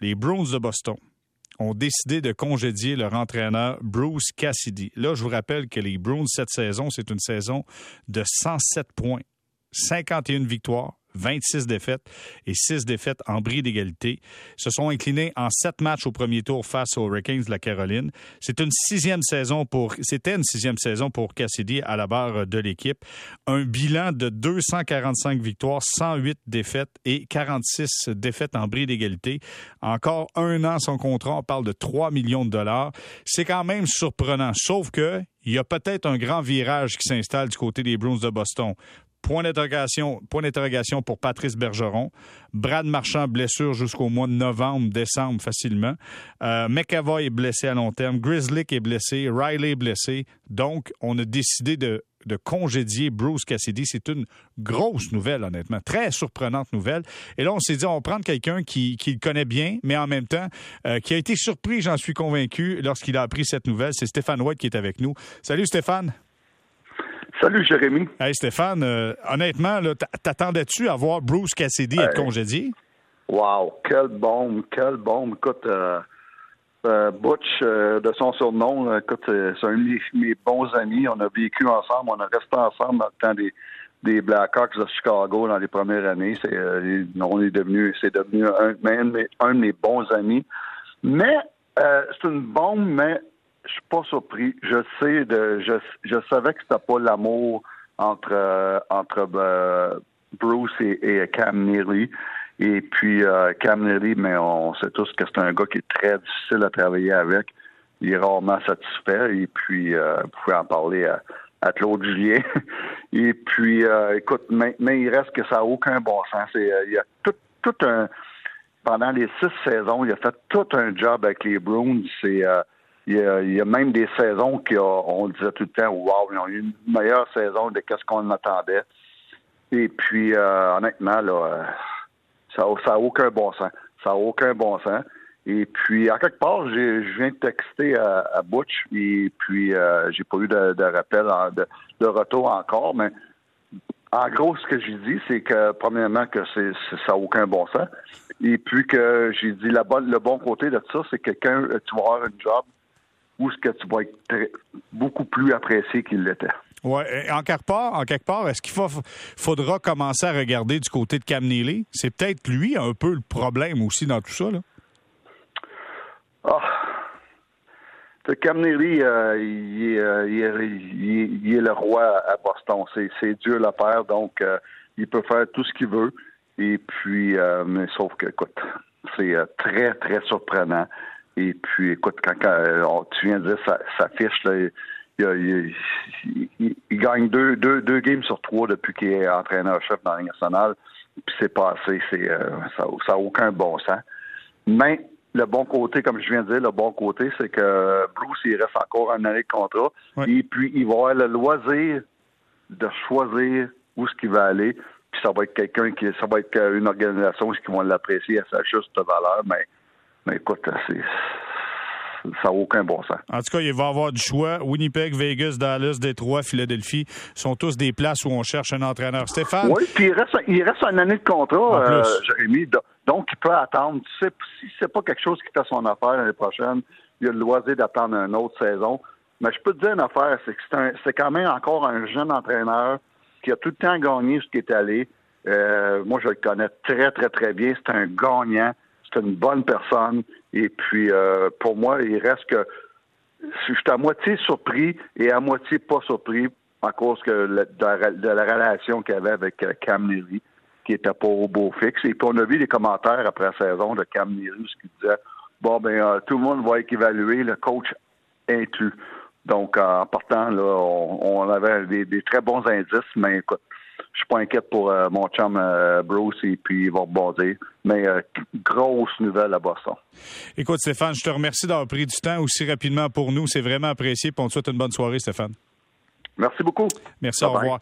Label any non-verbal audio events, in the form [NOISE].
les Bruins de Boston ont décidé de congédier leur entraîneur Bruce Cassidy. Là, je vous rappelle que les Bruins, cette saison, c'est une saison de 107 points, 51 victoires, 26 défaites et 6 défaites en bris d'égalité. Se sont inclinés en 7 matchs au premier tour face aux Hurricanes de la Caroline. C'est une sixième saison pour, c'était une sixième saison pour Cassidy à la barre de l'équipe. Un bilan de 245 victoires, 108 défaites et 46 défaites en bris d'égalité. Encore un an son contrat, on parle de 3 millions de dollars. C'est quand même surprenant, sauf que il y a peut-être un grand virage qui s'installe du côté des Bruins de Boston. Point d'interrogation, point d'interrogation pour Patrice Bergeron. Brad Marchand, blessure jusqu'au mois de novembre, décembre facilement. Euh, McAvoy est blessé à long terme. Grizzly est blessé. Riley est blessé. Donc, on a décidé de, de congédier Bruce Cassidy. C'est une grosse nouvelle, honnêtement. Très surprenante nouvelle. Et là, on s'est dit, on va prendre quelqu'un qui, qui, le connaît bien, mais en même temps, euh, qui a été surpris, j'en suis convaincu, lorsqu'il a appris cette nouvelle. C'est Stéphane White qui est avec nous. Salut, Stéphane. Salut, Jérémy. Hey, Stéphane, euh, honnêtement, t'attendais-tu à voir Bruce Cassidy être congédié? Wow, quel bombe, quel bombe. Écoute, euh, euh, Butch, de son surnom, écoute, c'est un de mes, bons amis. On a vécu ensemble, on a resté ensemble dans le temps des, des Blackhawks de Chicago dans les premières années. C'est, on est devenu, c'est devenu un, un, de mes bons amis. Mais c'est une bombe, mais je suis pas surpris. Je sais de je, je savais que c'était pas l'amour entre euh, entre euh, Bruce et, Cam Neely. Et puis euh, Cam Neely, mais on sait tous que c'est un gars qui est très difficile à travailler avec. Il est rarement satisfait. Et puis vous pouvez en parler à, à Claude Julien. [LAUGHS] et puis écoute, maintenant il reste que ça n'a aucun bon sens. il y a tout, tout un pendant les six saisons, il a fait tout un job avec les Bruins. C'est il y, a, même des saisons qu'on disait tout le temps, wow, ils ont eu une meilleure saison de ce qu'on attendait. Et puis, euh, honnêtement, euh, ça n'a aucun bon sens. Ça n'a aucun bon sens. Et puis, en quelque part, je viens de texter à, Butch, et puis euh, j'ai pas eu de, rappel, de, retour encore, mais en gros, ce que j'ai dit, c'est que, premièrement, que c'est, ça n'a aucun bon sens. Et puis que j'ai dit, le bon côté de ça, c'est que quand tu vas avoir un job ou est-ce que tu vas être beaucoup plus apprécié qu'il l'était. Oui, en quelque part, en quelque part, est-ce qu'il faudra commencer à regarder du côté de Cam Neely? C'est peut-être lui un peu le problème aussi dans tout ça, là. Ah. Cam Neely, euh, euh, il, est, le roi à Boston. C'est Dieu le Père, donc euh, il peut faire tout ce qu'il veut. Et puis, mais sauf que, écoute, c'est très, très surprenant. Et puis, écoute, quand, euh, tu viens de dire sa, fiche, il, gagne deux, deux, deux games sur trois depuis qu'il est entraîneur-chef dans la nationale. Puis c'est passé, c'est, euh, ça n'a aucun bon sens. Mais le bon côté, comme je viens de dire, le bon côté, c'est que Bruce, il reste encore un année de contrat. Et puis, il va avoir le loisir de choisir où ce qu'il va aller. Puis ça va être quelqu'un qui, ça va être une organisation qui vont l'apprécier à sa juste valeur. Mais mais écoute, c'est ça n'a aucun bon sens. En tout cas, il va y avoir du choix. Winnipeg, Vegas, Dallas, Détroit, Philadelphie sont tous des places où on cherche un entraîneur. Stéphane? Oui, puis il reste, il reste une année de contrat, euh, Jérémy. Donc, il peut attendre. Tu sais, si c'est pas quelque chose qui fait son affaire l'année prochaine, il a le loisir d'attendre une autre saison. Mais je peux te dire une affaire, c'est que c'est quand même encore un jeune entraîneur qui a tout le temps gagné ce qui est allé. Euh, moi, je le connais très, très, très bien. C'est un gagnant c'est une bonne personne. Et puis, euh, pour moi, il reste que je suis à moitié surpris et à moitié pas surpris à cause que de, la, relation qu'il avait avec euh, Cam Neely, qui était pas au beau fixe. Et puis, on a vu les commentaires après la saison de Cam Neely, ce qui disait bon, ben, euh, tout le monde va être évalué, le coach inclus. Donc, en partant, là, on, avait des, très bons indices, mais écoute, je suis pas inquiète pour euh, mon chum euh, Bruce et puis il va rebondir. Mais euh, grosse nouvelle à Boston. Écoute, Stéphane, je te remercie d'avoir pris du temps aussi rapidement pour nous. C'est vraiment apprécié. on te souhaite une bonne soirée, Stéphane. Merci beaucoup. Merci, au revoir.